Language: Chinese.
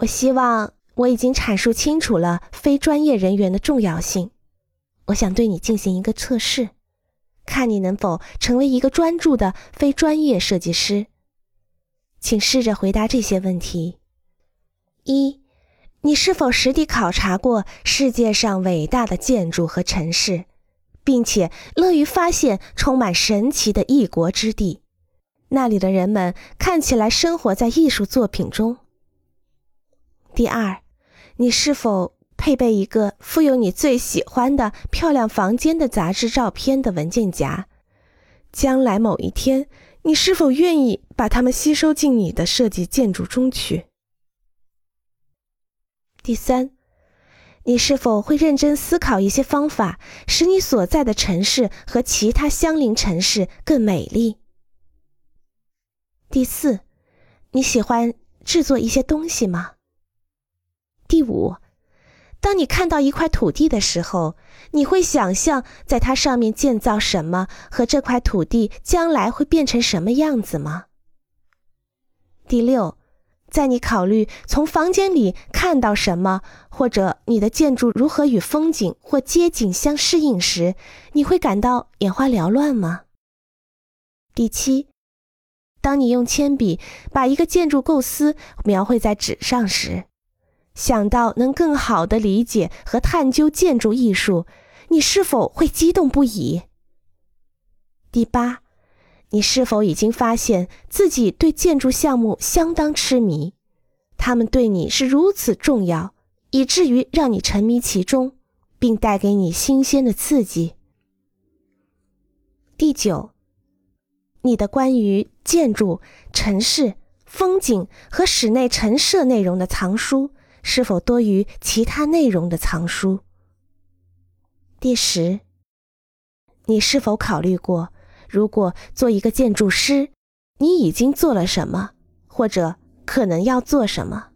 我希望我已经阐述清楚了非专业人员的重要性。我想对你进行一个测试，看你能否成为一个专注的非专业设计师。请试着回答这些问题：一、你是否实地考察过世界上伟大的建筑和城市，并且乐于发现充满神奇的异国之地？那里的人们看起来生活在艺术作品中。第二，你是否配备一个附有你最喜欢的漂亮房间的杂志照片的文件夹？将来某一天，你是否愿意把它们吸收进你的设计建筑中去？第三，你是否会认真思考一些方法，使你所在的城市和其他相邻城市更美丽？第四，你喜欢制作一些东西吗？第五，当你看到一块土地的时候，你会想象在它上面建造什么和这块土地将来会变成什么样子吗？第六，在你考虑从房间里看到什么，或者你的建筑如何与风景或街景相适应时，你会感到眼花缭乱吗？第七，当你用铅笔把一个建筑构思描绘在纸上时。想到能更好的理解和探究建筑艺术，你是否会激动不已？第八，你是否已经发现自己对建筑项目相当痴迷？他们对你是如此重要，以至于让你沉迷其中，并带给你新鲜的刺激。第九，你的关于建筑、城市、风景和室内陈设内容的藏书。是否多于其他内容的藏书？第十，你是否考虑过，如果做一个建筑师，你已经做了什么，或者可能要做什么？